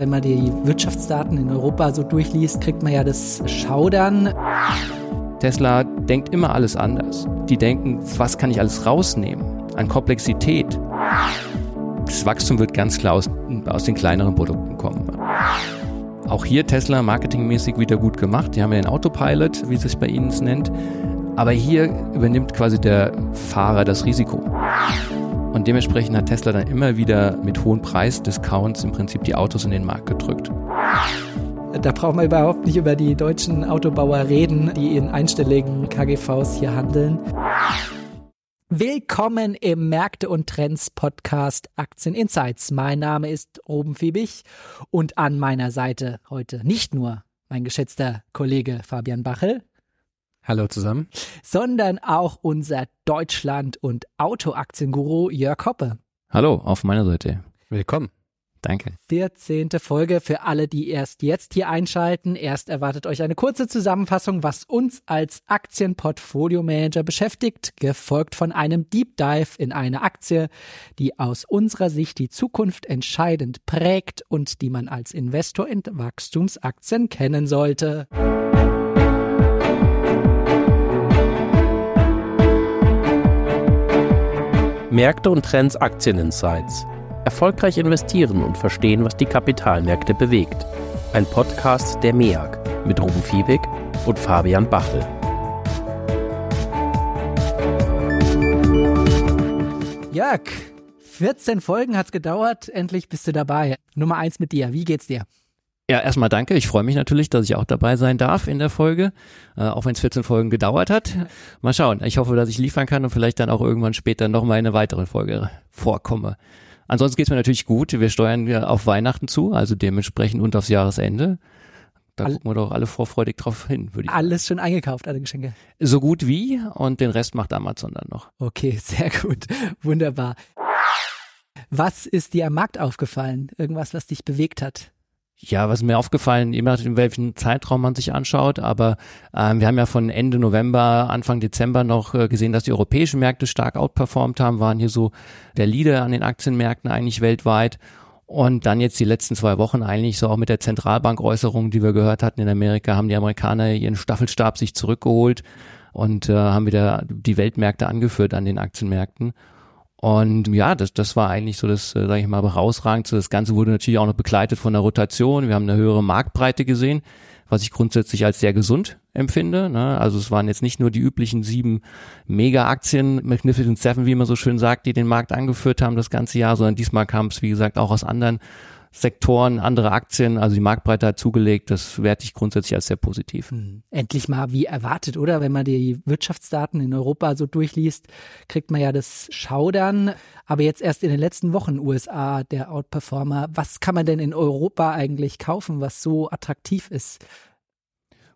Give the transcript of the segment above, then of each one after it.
Wenn man die Wirtschaftsdaten in Europa so durchliest, kriegt man ja das Schaudern. Tesla denkt immer alles anders. Die denken, was kann ich alles rausnehmen an Komplexität. Das Wachstum wird ganz klar aus, aus den kleineren Produkten kommen. Auch hier Tesla marketingmäßig wieder gut gemacht. Die haben ja den Autopilot, wie es sich bei Ihnen nennt. Aber hier übernimmt quasi der Fahrer das Risiko. Und dementsprechend hat Tesla dann immer wieder mit hohen Preisdiscounts im Prinzip die Autos in den Markt gedrückt. Da braucht man überhaupt nicht über die deutschen Autobauer reden, die in einstelligen KGVs hier handeln. Willkommen im Märkte und Trends Podcast Aktien Insights. Mein Name ist Ruben Fiebig und an meiner Seite heute nicht nur mein geschätzter Kollege Fabian Bachel. Hallo zusammen. Sondern auch unser Deutschland- und Autoaktienguru Jörg Hoppe. Hallo, auf meiner Seite. Willkommen. Danke. 14. Folge für alle, die erst jetzt hier einschalten. Erst erwartet euch eine kurze Zusammenfassung, was uns als Aktienportfolio-Manager beschäftigt, gefolgt von einem Deep Dive in eine Aktie, die aus unserer Sicht die Zukunft entscheidend prägt und die man als Investor in Wachstumsaktien kennen sollte. Märkte und Trends Aktieninsights. Erfolgreich investieren und verstehen, was die Kapitalmärkte bewegt. Ein Podcast der MEAG mit Ruben Fiebig und Fabian Bachel. Jörg, 14 Folgen hat's gedauert, endlich bist du dabei. Nummer eins mit dir, wie geht's dir? Ja, erstmal danke. Ich freue mich natürlich, dass ich auch dabei sein darf in der Folge, äh, auch wenn es 14 Folgen gedauert hat. Mal schauen. Ich hoffe, dass ich liefern kann und vielleicht dann auch irgendwann später nochmal in einer weiteren Folge vorkomme. Ansonsten geht's mir natürlich gut. Wir steuern ja auf Weihnachten zu, also dementsprechend und aufs Jahresende. Da All gucken wir doch alle vorfreudig drauf hin, würde ich Alles sagen. schon eingekauft, alle Geschenke. So gut wie und den Rest macht Amazon dann noch. Okay, sehr gut. Wunderbar. Was ist dir am Markt aufgefallen? Irgendwas, was dich bewegt hat? Ja, was mir aufgefallen, je nachdem, welchen Zeitraum man sich anschaut, aber ähm, wir haben ja von Ende November, Anfang Dezember noch äh, gesehen, dass die europäischen Märkte stark outperformt haben, waren hier so der Leader an den Aktienmärkten eigentlich weltweit. Und dann jetzt die letzten zwei Wochen eigentlich so auch mit der Zentralbankäußerung, die wir gehört hatten in Amerika, haben die Amerikaner ihren Staffelstab sich zurückgeholt und äh, haben wieder die Weltmärkte angeführt an den Aktienmärkten. Und ja, das, das war eigentlich so das, äh, sage ich mal, herausragend. Das Ganze wurde natürlich auch noch begleitet von der Rotation. Wir haben eine höhere Marktbreite gesehen, was ich grundsätzlich als sehr gesund empfinde. Ne? Also es waren jetzt nicht nur die üblichen sieben Mega-Aktien, Magnificent Seven, wie man so schön sagt, die den Markt angeführt haben das ganze Jahr, sondern diesmal kam es, wie gesagt, auch aus anderen Sektoren, andere Aktien, also die Marktbreite hat zugelegt, das werte ich grundsätzlich als sehr positiv. Hm. Endlich mal wie erwartet, oder? Wenn man die Wirtschaftsdaten in Europa so durchliest, kriegt man ja das Schaudern. Aber jetzt erst in den letzten Wochen USA der Outperformer. Was kann man denn in Europa eigentlich kaufen, was so attraktiv ist?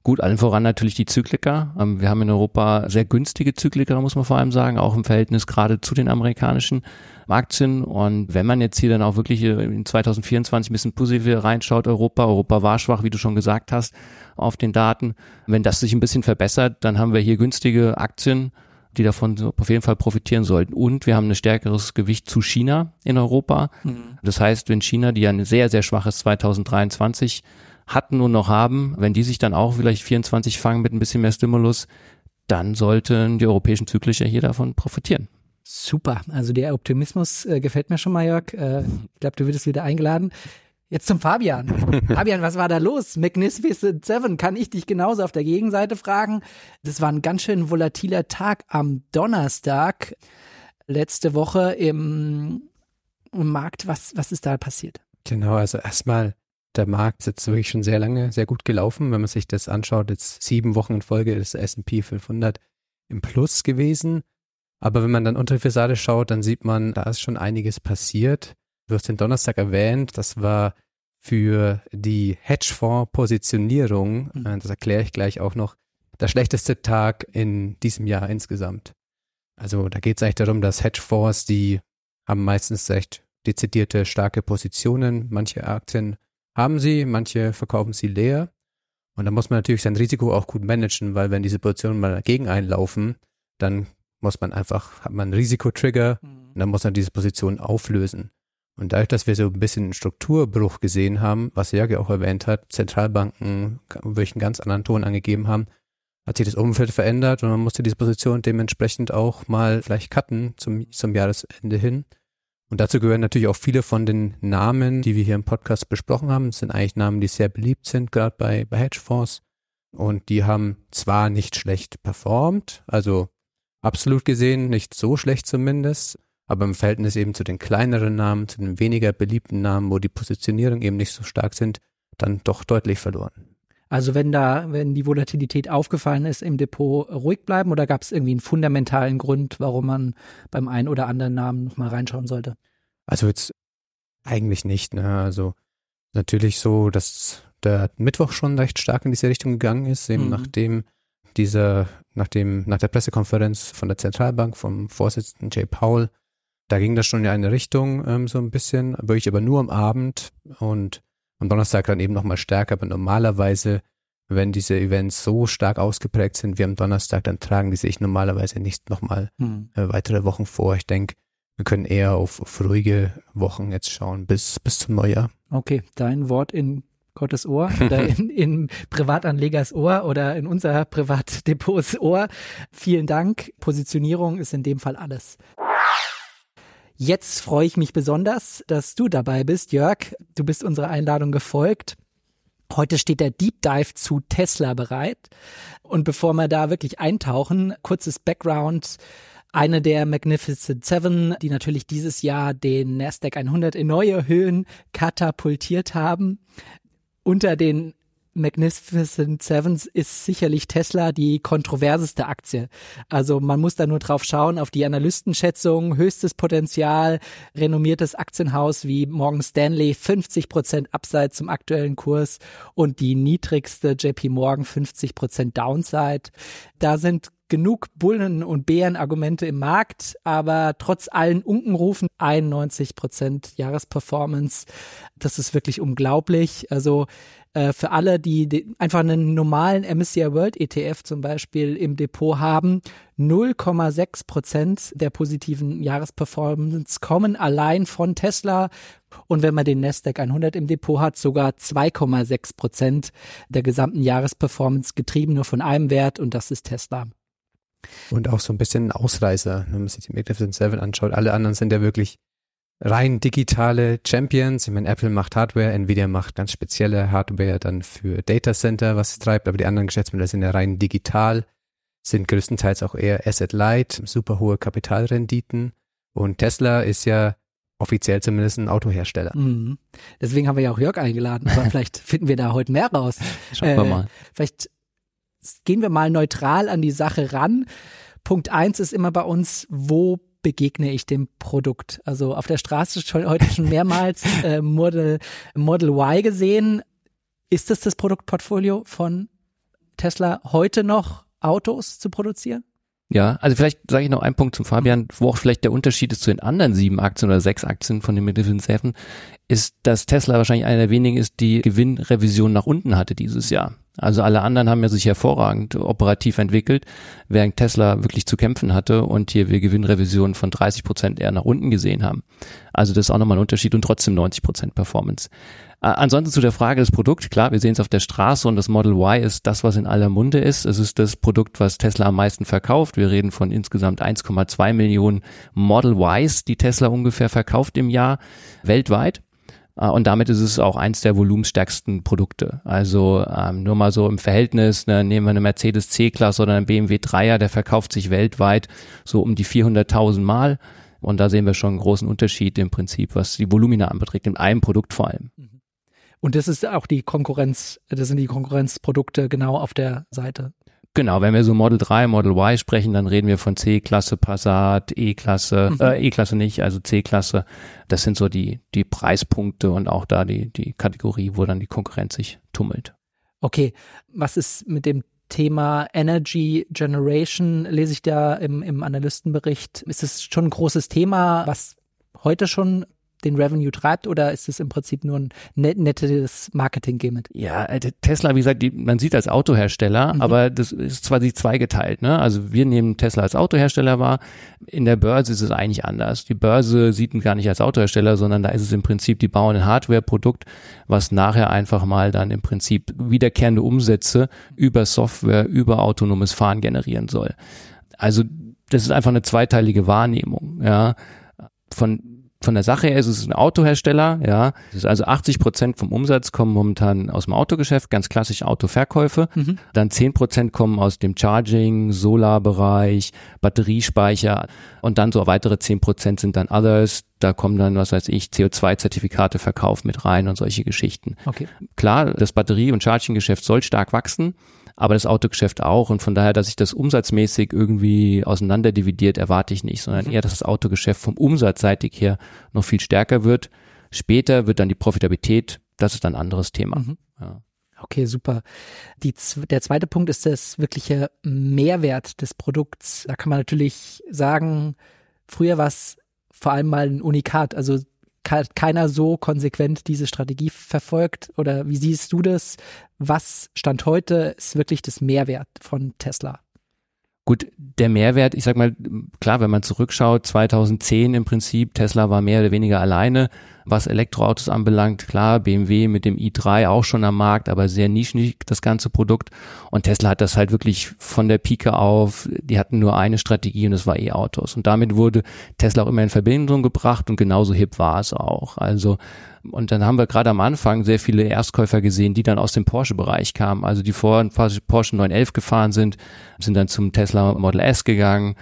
Gut, allen voran natürlich die Zykliker. Ähm, wir haben in Europa sehr günstige Zykliker, muss man vor allem sagen, auch im Verhältnis gerade zu den amerikanischen Aktien. Und wenn man jetzt hier dann auch wirklich in 2024 ein bisschen positiver reinschaut, Europa, Europa war schwach, wie du schon gesagt hast, auf den Daten. Wenn das sich ein bisschen verbessert, dann haben wir hier günstige Aktien, die davon auf jeden Fall profitieren sollten. Und wir haben ein stärkeres Gewicht zu China in Europa. Mhm. Das heißt, wenn China, die ja ein sehr, sehr schwaches 2023 hatten und noch haben, wenn die sich dann auch vielleicht 24 fangen mit ein bisschen mehr Stimulus, dann sollten die europäischen Zyklische hier davon profitieren. Super, also der Optimismus äh, gefällt mir schon mal, Jörg. Äh, ich glaube, du würdest wieder eingeladen. Jetzt zum Fabian. Fabian, was war da los? Magnificent Seven, kann ich dich genauso auf der Gegenseite fragen? Das war ein ganz schön volatiler Tag am Donnerstag letzte Woche im, im Markt. Was, was ist da passiert? Genau, also erstmal der Markt ist jetzt wirklich schon sehr lange sehr gut gelaufen. Wenn man sich das anschaut, jetzt sieben Wochen in Folge ist der S&P 500 im Plus gewesen. Aber wenn man dann unter die Fassade schaut, dann sieht man, da ist schon einiges passiert. Du hast den Donnerstag erwähnt, das war für die Hedgefonds-Positionierung, mhm. Äh, das erkläre ich gleich auch noch, der schlechteste Tag in diesem Jahr insgesamt. Also da geht es eigentlich darum, dass Hedgefonds, die haben meistens recht dezidierte starke Positionen. Manche Aktien haben sie, manche verkaufen sie leer. Und da muss man natürlich sein Risiko auch gut managen, weil wenn diese Positionen mal dagegen einlaufen, dann muss man einfach, hat man einen Risikotrigger mhm. und dann muss man diese Position auflösen. Und dadurch, dass wir so ein bisschen einen Strukturbruch gesehen haben, was Jörg ja auch erwähnt hat, Zentralbanken einen ganz anderen Ton angegeben haben, hat sich das Umfeld verändert und man musste diese Position dementsprechend auch mal vielleicht cutten zum, zum Jahresende hin. Und dazu gehören natürlich auch viele von den Namen, die wir hier im Podcast besprochen haben. Das sind eigentlich Namen, die sehr beliebt sind, gerade bei, bei Hedgefonds. Und die haben zwar nicht schlecht performt, also absolut gesehen nicht so schlecht zumindest, aber im Verhältnis eben zu den kleineren Namen, zu den weniger beliebten Namen, wo die Positionierung eben nicht so stark sind, dann doch deutlich verloren. Also wenn da, wenn die Volatilität aufgefallen ist, im Depot ruhig bleiben oder gab es irgendwie einen fundamentalen Grund, warum man beim einen oder anderen Namen nochmal reinschauen sollte? Also jetzt eigentlich nicht. Ne? Also natürlich so, dass der Mittwoch schon recht stark in diese Richtung gegangen ist, eben mhm. nachdem dieser, nachdem, nach der Pressekonferenz von der Zentralbank vom Vorsitzenden Jay Powell, da ging das schon in eine Richtung ähm, so ein bisschen, wirklich aber nur am Abend und am Donnerstag dann eben nochmal stärker, aber normalerweise, wenn diese Events so stark ausgeprägt sind wie am Donnerstag, dann tragen die sich normalerweise nicht nochmal hm. äh, weitere Wochen vor. Ich denke, wir können eher auf, auf ruhige Wochen jetzt schauen, bis, bis zum Neujahr. Okay, dein Wort in Gottes Ohr oder in, in Privatanlegers Ohr oder in unser Privatdepots Ohr. Vielen Dank. Positionierung ist in dem Fall alles. Jetzt freue ich mich besonders, dass du dabei bist, Jörg. Du bist unserer Einladung gefolgt. Heute steht der Deep Dive zu Tesla bereit. Und bevor wir da wirklich eintauchen, kurzes Background. Eine der Magnificent Seven, die natürlich dieses Jahr den Nasdaq 100 in neue Höhen katapultiert haben. Unter den Magnificent Sevens ist sicherlich Tesla die kontroverseste Aktie. Also man muss da nur drauf schauen, auf die Analystenschätzung, höchstes Potenzial, renommiertes Aktienhaus wie Morgan Stanley, 50 Prozent Upside zum aktuellen Kurs und die niedrigste JP Morgan 50 Prozent Downside. Da sind genug Bullen- und Bärenargumente im Markt, aber trotz allen Unkenrufen 91 Prozent Jahresperformance. Das ist wirklich unglaublich. Also äh, für alle, die, die einfach einen normalen MSCI World ETF zum Beispiel im Depot haben, 0,6 Prozent der positiven Jahresperformance kommen allein von Tesla. Und wenn man den Nasdaq 100 im Depot hat, sogar 2,6 Prozent der gesamten Jahresperformance getrieben nur von einem Wert und das ist Tesla. Und auch so ein bisschen ein Ausreißer, wenn man sich die Magnificent Seven anschaut. Alle anderen sind ja wirklich rein digitale Champions. Ich meine, Apple macht Hardware, Nvidia macht ganz spezielle Hardware dann für Data Center, was es treibt, aber die anderen Geschäftsmodelle sind ja rein digital, sind größtenteils auch eher Asset Light, super hohe Kapitalrenditen. Und Tesla ist ja offiziell zumindest ein Autohersteller. Mhm. Deswegen haben wir ja auch Jörg eingeladen, aber vielleicht finden wir da heute mehr raus. Schauen äh, wir mal. Vielleicht gehen wir mal neutral an die Sache ran. Punkt eins ist immer bei uns, wo begegne ich dem Produkt? Also auf der Straße schon, heute schon mehrmals äh, Model, Model Y gesehen. Ist das das Produktportfolio von Tesla heute noch Autos zu produzieren? Ja, also vielleicht sage ich noch einen Punkt zum Fabian, wo auch vielleicht der Unterschied ist zu den anderen sieben Aktien oder sechs Aktien von den Seven, ist, dass Tesla wahrscheinlich einer der wenigen ist, die Gewinnrevision nach unten hatte dieses Jahr. Also alle anderen haben ja sich hervorragend operativ entwickelt, während Tesla wirklich zu kämpfen hatte und hier wir Gewinnrevisionen von 30 Prozent eher nach unten gesehen haben. Also das ist auch nochmal ein Unterschied und trotzdem 90 Prozent Performance. Ansonsten zu der Frage des Produkts, klar, wir sehen es auf der Straße und das Model Y ist das, was in aller Munde ist. Es ist das Produkt, was Tesla am meisten verkauft. Wir reden von insgesamt 1,2 Millionen Model Ys, die Tesla ungefähr verkauft im Jahr weltweit. Äh, und damit ist es auch eins der volumenstärksten Produkte. Also ähm, nur mal so im Verhältnis, ne, nehmen wir eine Mercedes C-Klasse oder einen BMW 3er, der verkauft sich weltweit so um die 400.000 Mal. Und da sehen wir schon einen großen Unterschied im Prinzip, was die Volumina anbeträgt, in einem Produkt vor allem. Mhm. Und das ist auch die Konkurrenz, das sind die Konkurrenzprodukte genau auf der Seite. Genau, wenn wir so Model 3, Model Y sprechen, dann reden wir von C-Klasse, Passat, E-Klasse, mhm. äh, E-Klasse nicht, also C-Klasse. Das sind so die, die Preispunkte und auch da die, die Kategorie, wo dann die Konkurrenz sich tummelt. Okay, was ist mit dem Thema Energy Generation, lese ich da im, im Analystenbericht. Ist es schon ein großes Thema, was heute schon den Revenue treibt oder ist es im Prinzip nur ein net nettes Marketing-Gimmick? Ja, äh, Tesla, wie gesagt, die, man sieht als Autohersteller, mhm. aber das ist zwar sich zweigeteilt. Ne? Also wir nehmen Tesla als Autohersteller wahr. In der Börse ist es eigentlich anders. Die Börse sieht ihn gar nicht als Autohersteller, sondern da ist es im Prinzip, die bauen ein Hardware-Produkt, was nachher einfach mal dann im Prinzip wiederkehrende Umsätze über Software, über autonomes Fahren generieren soll. Also das ist einfach eine zweiteilige Wahrnehmung, ja. Von von der Sache her ist es ein Autohersteller, ja. also 80 Prozent vom Umsatz kommen momentan aus dem Autogeschäft, ganz klassisch Autoverkäufe. Mhm. Dann 10 Prozent kommen aus dem Charging, Solarbereich, Batteriespeicher und dann so weitere 10 Prozent sind dann Others. Da kommen dann, was weiß ich, CO2-Zertifikate Verkauf mit rein und solche Geschichten. Okay. Klar, das Batterie- und Charging-Geschäft soll stark wachsen aber das Autogeschäft auch. Und von daher, dass sich das umsatzmäßig irgendwie auseinander dividiert, erwarte ich nicht, sondern mhm. eher, dass das Autogeschäft vom Umsatzseitig her noch viel stärker wird. Später wird dann die Profitabilität, das ist ein anderes Thema. Mhm. Ja. Okay, super. Die, der zweite Punkt ist das wirkliche Mehrwert des Produkts. Da kann man natürlich sagen, früher war es vor allem mal ein Unikat. Also keiner so konsequent diese Strategie verfolgt? Oder wie siehst du das? Was Stand heute ist wirklich das Mehrwert von Tesla? Gut, der Mehrwert, ich sag mal, klar, wenn man zurückschaut, 2010 im Prinzip, Tesla war mehr oder weniger alleine was Elektroautos anbelangt. Klar, BMW mit dem i3 auch schon am Markt, aber sehr nischig das ganze Produkt. Und Tesla hat das halt wirklich von der Pike auf, die hatten nur eine Strategie und das war E-Autos. Und damit wurde Tesla auch immer in Verbindung gebracht und genauso hip war es auch. Also und dann haben wir gerade am Anfang sehr viele Erstkäufer gesehen, die dann aus dem Porsche-Bereich kamen. Also die vor Porsche 911 gefahren sind, sind dann zum Tesla Model S gegangen,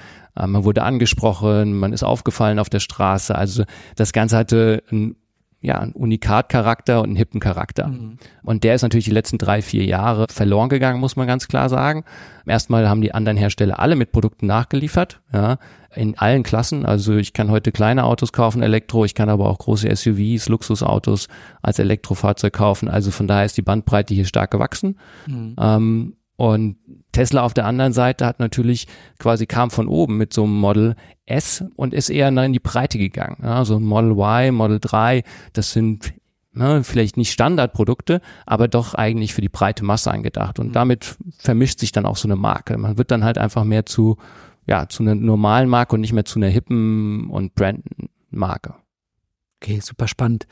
man wurde angesprochen, man ist aufgefallen auf der Straße. Also das Ganze hatte ein ja, ein Unikat-Charakter und einen hippen Charakter. Mhm. Und der ist natürlich die letzten drei, vier Jahre verloren gegangen, muss man ganz klar sagen. Erstmal haben die anderen Hersteller alle mit Produkten nachgeliefert, ja, in allen Klassen. Also ich kann heute kleine Autos kaufen, Elektro, ich kann aber auch große SUVs, Luxusautos als Elektrofahrzeug kaufen. Also von daher ist die Bandbreite hier stark gewachsen. Mhm. Ähm, und Tesla auf der anderen Seite hat natürlich quasi kam von oben mit so einem Model S und ist eher in die Breite gegangen. Ja, so ein Model Y, Model 3, das sind ne, vielleicht nicht Standardprodukte, aber doch eigentlich für die breite Masse eingedacht. Und mhm. damit vermischt sich dann auch so eine Marke. Man wird dann halt einfach mehr zu, ja, zu einer normalen Marke und nicht mehr zu einer hippen und branden Marke. Okay, super spannend.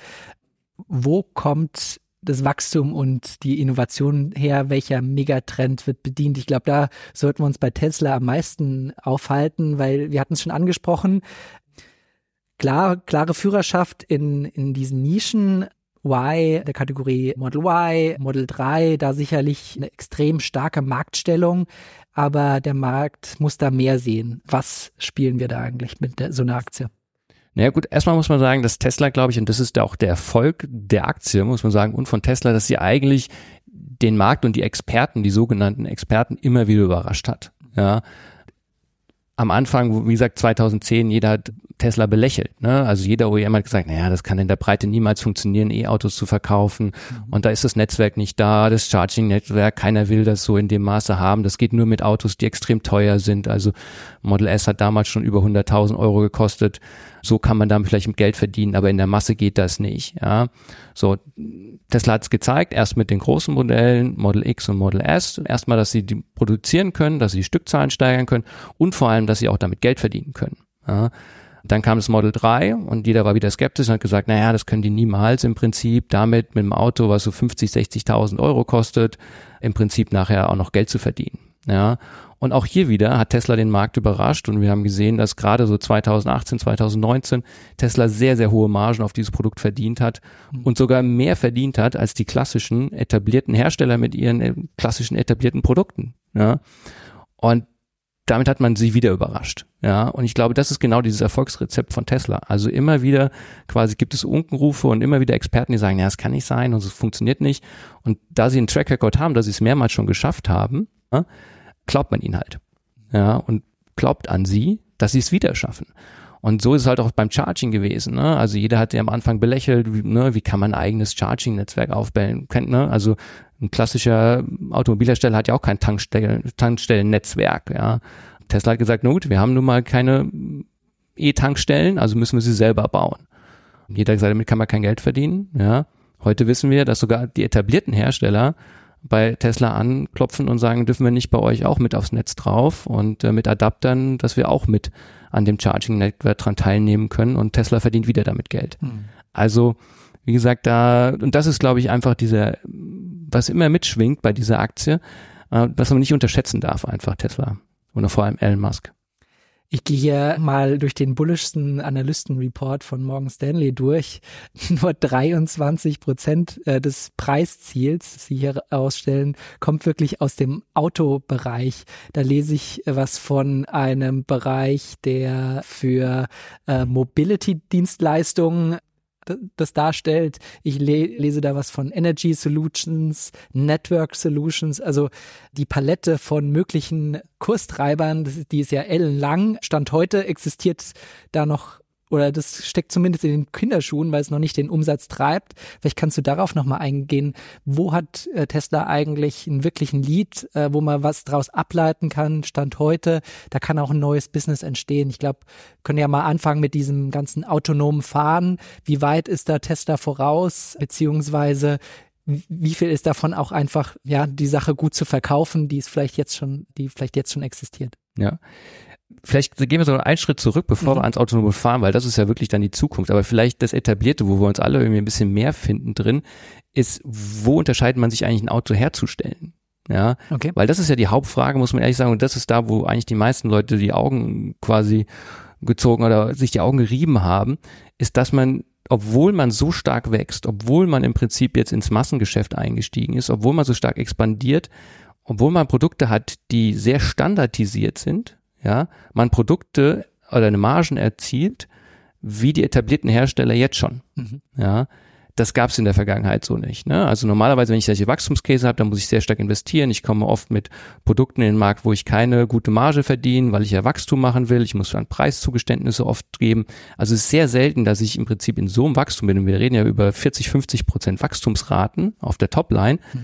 Wo kommt das Wachstum und die Innovation her, welcher Megatrend wird bedient. Ich glaube, da sollten wir uns bei Tesla am meisten aufhalten, weil wir hatten es schon angesprochen. Klar, klare Führerschaft in, in diesen Nischen. Y, der Kategorie Model Y, Model 3, da sicherlich eine extrem starke Marktstellung, aber der Markt muss da mehr sehen. Was spielen wir da eigentlich mit so einer Aktie? Naja gut, erstmal muss man sagen, dass Tesla, glaube ich, und das ist auch der Erfolg der Aktie, muss man sagen, und von Tesla, dass sie eigentlich den Markt und die Experten, die sogenannten Experten, immer wieder überrascht hat. Ja. Am Anfang, wie gesagt, 2010, jeder hat Tesla belächelt. Ne? Also jeder OEM hat gesagt, naja, das kann in der Breite niemals funktionieren, E-Autos zu verkaufen. Mhm. Und da ist das Netzwerk nicht da, das Charging-Netzwerk, keiner will das so in dem Maße haben. Das geht nur mit Autos, die extrem teuer sind. Also Model S hat damals schon über 100.000 Euro gekostet. So kann man damit vielleicht Geld verdienen, aber in der Masse geht das nicht. Ja, so Tesla hat es gezeigt, erst mit den großen Modellen Model X und Model S, erstmal, dass sie die produzieren können, dass sie die Stückzahlen steigern können und vor allem, dass sie auch damit Geld verdienen können. Ja, dann kam das Model 3 und jeder war wieder skeptisch und hat gesagt, naja, das können die niemals im Prinzip damit mit einem Auto, was so 50, 60.000 Euro kostet, im Prinzip nachher auch noch Geld zu verdienen. Ja, und auch hier wieder hat Tesla den Markt überrascht und wir haben gesehen, dass gerade so 2018, 2019 Tesla sehr, sehr hohe Margen auf dieses Produkt verdient hat mhm. und sogar mehr verdient hat als die klassischen etablierten Hersteller mit ihren äh, klassischen etablierten Produkten. Ja. Und damit hat man sie wieder überrascht. Ja, und ich glaube, das ist genau dieses Erfolgsrezept von Tesla. Also immer wieder quasi gibt es Unkenrufe und immer wieder Experten, die sagen, ja, es kann nicht sein und es funktioniert nicht. Und da sie einen Track Record haben, dass sie es mehrmals schon geschafft haben, ja, glaubt man ihnen halt. Ja, und glaubt an sie, dass sie es wieder schaffen. Und so ist es halt auch beim Charging gewesen. Ne? Also jeder hat ja am Anfang belächelt, wie, ne, wie kann man ein eigenes Charging-Netzwerk aufbauen. Ne? Also ein klassischer Automobilhersteller hat ja auch kein Tankstellen, Tankstellennetzwerk. Ja? Tesla hat gesagt, na gut, wir haben nun mal keine E-Tankstellen, also müssen wir sie selber bauen. Jeder gesagt, damit kann man kein Geld verdienen. Ja. Heute wissen wir, dass sogar die etablierten Hersteller bei Tesla anklopfen und sagen, dürfen wir nicht bei euch auch mit aufs Netz drauf und äh, mit Adaptern, dass wir auch mit an dem Charging Network dran teilnehmen können und Tesla verdient wieder damit Geld. Hm. Also, wie gesagt, da, und das ist, glaube ich, einfach dieser, was immer mitschwingt bei dieser Aktie, äh, was man nicht unterschätzen darf, einfach Tesla. Und vor allem Elon Musk. Ich gehe hier mal durch den bullischsten Analystenreport von Morgan Stanley durch. Nur 23 Prozent äh, des Preisziels, das Sie hier ausstellen, kommt wirklich aus dem Autobereich. Da lese ich was von einem Bereich, der für äh, Mobility-Dienstleistungen das darstellt. Ich le lese da was von Energy Solutions, Network Solutions, also die Palette von möglichen Kurstreibern, die ist ja ellenlang. Stand heute existiert da noch oder das steckt zumindest in den Kinderschuhen, weil es noch nicht den Umsatz treibt. Vielleicht kannst du darauf nochmal eingehen. Wo hat äh, Tesla eigentlich einen wirklichen Lead, äh, wo man was draus ableiten kann, Stand heute? Da kann auch ein neues Business entstehen. Ich glaube, können ja mal anfangen mit diesem ganzen autonomen Fahren. Wie weit ist da Tesla voraus? Beziehungsweise wie viel ist davon auch einfach, ja, die Sache gut zu verkaufen, die ist vielleicht jetzt schon, die vielleicht jetzt schon existiert? Ja vielleicht gehen wir so einen Schritt zurück, bevor mhm. wir ans autonome Fahren, weil das ist ja wirklich dann die Zukunft. Aber vielleicht das Etablierte, wo wir uns alle irgendwie ein bisschen mehr finden drin, ist, wo unterscheidet man sich eigentlich ein Auto herzustellen? Ja, okay. weil das ist ja die Hauptfrage, muss man ehrlich sagen, und das ist da, wo eigentlich die meisten Leute die Augen quasi gezogen oder sich die Augen gerieben haben, ist, dass man obwohl man so stark wächst, obwohl man im Prinzip jetzt ins Massengeschäft eingestiegen ist, obwohl man so stark expandiert, obwohl man Produkte hat, die sehr standardisiert sind, ja, man Produkte oder eine Margen erzielt, wie die etablierten Hersteller jetzt schon. Mhm. Ja, das gab es in der Vergangenheit so nicht. Ne? Also normalerweise, wenn ich solche Wachstumskäse habe, dann muss ich sehr stark investieren. Ich komme oft mit Produkten in den Markt, wo ich keine gute Marge verdiene, weil ich ja Wachstum machen will. Ich muss dann Preiszugeständnisse oft geben. Also es ist sehr selten, dass ich im Prinzip in so einem Wachstum bin. Und wir reden ja über 40, 50 Prozent Wachstumsraten auf der Topline, mhm.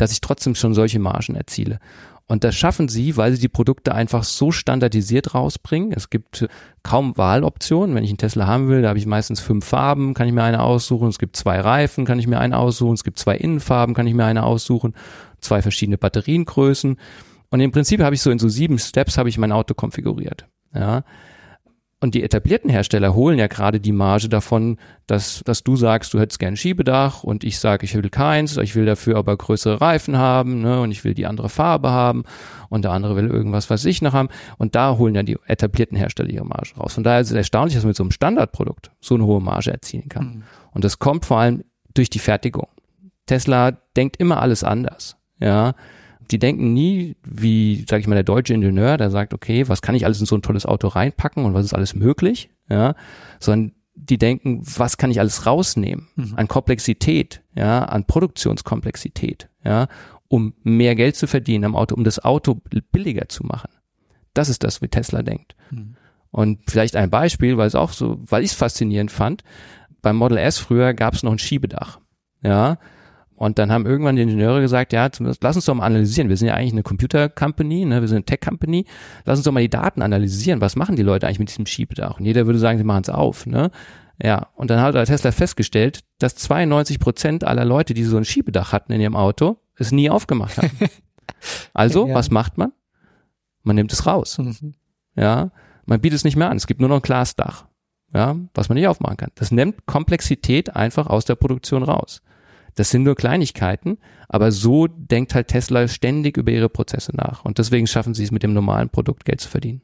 Dass ich trotzdem schon solche Margen erziele. Und das schaffen sie, weil sie die Produkte einfach so standardisiert rausbringen. Es gibt kaum Wahloptionen. Wenn ich einen Tesla haben will, da habe ich meistens fünf Farben, kann ich mir eine aussuchen. Es gibt zwei Reifen, kann ich mir eine aussuchen. Es gibt zwei Innenfarben, kann ich mir eine aussuchen. Zwei verschiedene Batteriengrößen. Und im Prinzip habe ich so in so sieben Steps habe ich mein Auto konfiguriert. Ja. Und die etablierten Hersteller holen ja gerade die Marge davon, dass, dass du sagst, du hättest gern Schiebedach und ich sage, ich will keins, ich will dafür aber größere Reifen haben ne, und ich will die andere Farbe haben und der andere will irgendwas, was ich noch haben. Und da holen ja die etablierten Hersteller ihre Marge raus. Von daher ist es erstaunlich, dass man mit so einem Standardprodukt so eine hohe Marge erzielen kann. Mhm. Und das kommt vor allem durch die Fertigung. Tesla denkt immer alles anders. Ja, die denken nie, wie, sage ich mal, der deutsche Ingenieur, der sagt, okay, was kann ich alles in so ein tolles Auto reinpacken und was ist alles möglich, ja, sondern die denken, was kann ich alles rausnehmen mhm. an Komplexität, ja, an Produktionskomplexität, ja, um mehr Geld zu verdienen am Auto, um das Auto billiger zu machen. Das ist das, wie Tesla denkt. Mhm. Und vielleicht ein Beispiel, weil es auch so, weil ich es faszinierend fand, beim Model S früher gab es noch ein Schiebedach. Ja, und dann haben irgendwann die Ingenieure gesagt, ja, lass uns doch mal analysieren. Wir sind ja eigentlich eine Computer Company, ne? wir sind eine Tech Company. Lass uns doch mal die Daten analysieren. Was machen die Leute eigentlich mit diesem Schiebedach? Und jeder würde sagen, sie machen es auf. Ne? Ja, und dann hat der Tesla festgestellt, dass 92 Prozent aller Leute, die so ein Schiebedach hatten in ihrem Auto, es nie aufgemacht haben. Also, ja. was macht man? Man nimmt es raus. Mhm. Ja, man bietet es nicht mehr an. Es gibt nur noch ein Glasdach. Ja, was man nicht aufmachen kann. Das nimmt Komplexität einfach aus der Produktion raus. Das sind nur Kleinigkeiten, aber so denkt halt Tesla ständig über ihre Prozesse nach. Und deswegen schaffen sie es mit dem normalen Produkt Geld zu verdienen.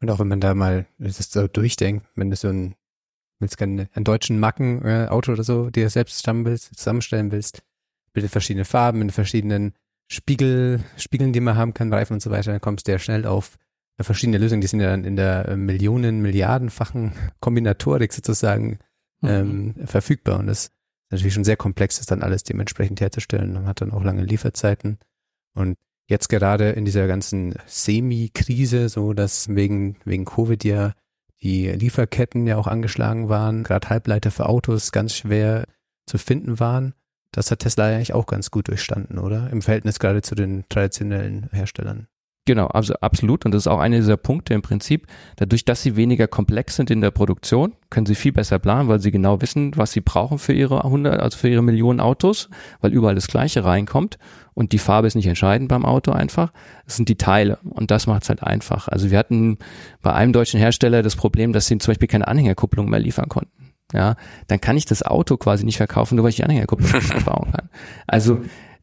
Und auch wenn man da mal das so durchdenkt, wenn du so ein, willst gerne einen deutschen Macken-Auto äh, oder so dir selbst willst, zusammenstellen willst, bitte verschiedene Farben in verschiedenen Spiegel, Spiegeln, die man haben kann, Reifen und so weiter, dann kommst du ja schnell auf verschiedene Lösungen, die sind ja dann in der äh, Millionen, Milliardenfachen Kombinatorik sozusagen mhm. ähm, verfügbar. Und das natürlich schon sehr komplex ist, dann alles dementsprechend herzustellen. Man hat dann auch lange Lieferzeiten. Und jetzt gerade in dieser ganzen Semi-Krise, so dass wegen, wegen Covid ja die Lieferketten ja auch angeschlagen waren, gerade Halbleiter für Autos ganz schwer zu finden waren. Das hat Tesla eigentlich auch ganz gut durchstanden, oder? Im Verhältnis gerade zu den traditionellen Herstellern. Genau, also absolut. Und das ist auch einer dieser Punkte im Prinzip. Dadurch, dass sie weniger komplex sind in der Produktion, können sie viel besser planen, weil sie genau wissen, was sie brauchen für ihre 100, also für ihre Millionen Autos, weil überall das Gleiche reinkommt. Und die Farbe ist nicht entscheidend beim Auto einfach. Es sind die Teile. Und das macht es halt einfach. Also wir hatten bei einem deutschen Hersteller das Problem, dass sie zum Beispiel keine Anhängerkupplung mehr liefern konnten. Ja, dann kann ich das Auto quasi nicht verkaufen, nur weil ich die Anhängerkupplung nicht bauen kann. Also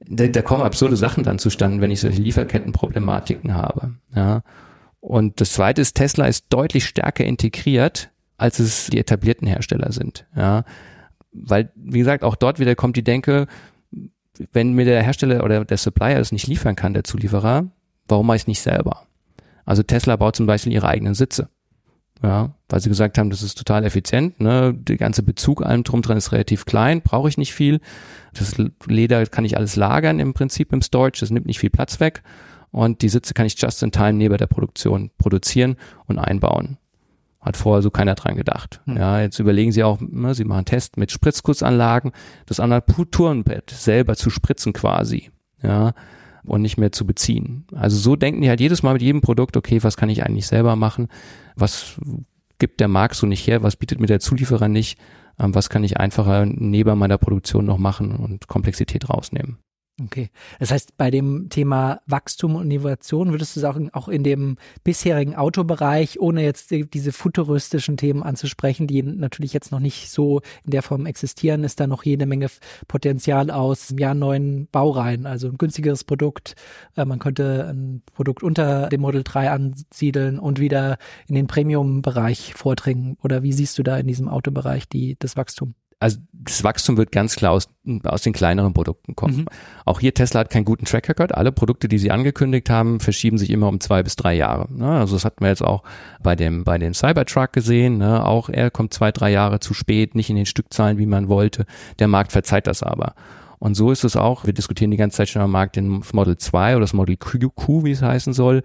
da, da kommen absurde Sachen dann zustande, wenn ich solche Lieferkettenproblematiken habe. Ja. Und das zweite ist, Tesla ist deutlich stärker integriert, als es die etablierten Hersteller sind. Ja. Weil, wie gesagt, auch dort wieder kommt die Denke, wenn mir der Hersteller oder der Supplier es nicht liefern kann, der Zulieferer, warum mache ich es nicht selber? Also Tesla baut zum Beispiel ihre eigenen Sitze. Ja, weil sie gesagt haben, das ist total effizient. Ne? Der ganze Bezug allem drum dran ist relativ klein, brauche ich nicht viel. Das Leder kann ich alles lagern im Prinzip im Storage, das nimmt nicht viel Platz weg. Und die Sitze kann ich just in time neben der Produktion produzieren und einbauen. Hat vorher so keiner dran gedacht. Hm. Ja, jetzt überlegen sie auch, ne, sie machen Test mit Spritzgussanlagen, das Armaturenbett selber zu spritzen quasi. Ja, und nicht mehr zu beziehen. Also so denken die halt jedes Mal mit jedem Produkt, okay, was kann ich eigentlich selber machen? Was gibt der Markt so nicht her? Was bietet mir der Zulieferer nicht? Ähm, was kann ich einfacher neben meiner Produktion noch machen und Komplexität rausnehmen? Okay. Das heißt, bei dem Thema Wachstum und Innovation würdest du sagen, auch in dem bisherigen Autobereich, ohne jetzt diese futuristischen Themen anzusprechen, die natürlich jetzt noch nicht so in der Form existieren, ist da noch jede Menge Potenzial aus ja, neuen Baureihen, also ein günstigeres Produkt. Äh, man könnte ein Produkt unter dem Model 3 ansiedeln und wieder in den Premium-Bereich vordringen. Oder wie siehst du da in diesem Autobereich die, das Wachstum? Also das Wachstum wird ganz klar aus, aus den kleineren Produkten kommen. Mhm. Auch hier Tesla hat keinen guten Track Record. Alle Produkte, die sie angekündigt haben, verschieben sich immer um zwei bis drei Jahre. Ne? Also das hatten wir jetzt auch bei dem, bei dem Cybertruck gesehen. Ne? Auch er kommt zwei, drei Jahre zu spät, nicht in den Stückzahlen, wie man wollte. Der Markt verzeiht das aber. Und so ist es auch. Wir diskutieren die ganze Zeit schon am Markt den Model 2 oder das Model Q, wie es heißen soll.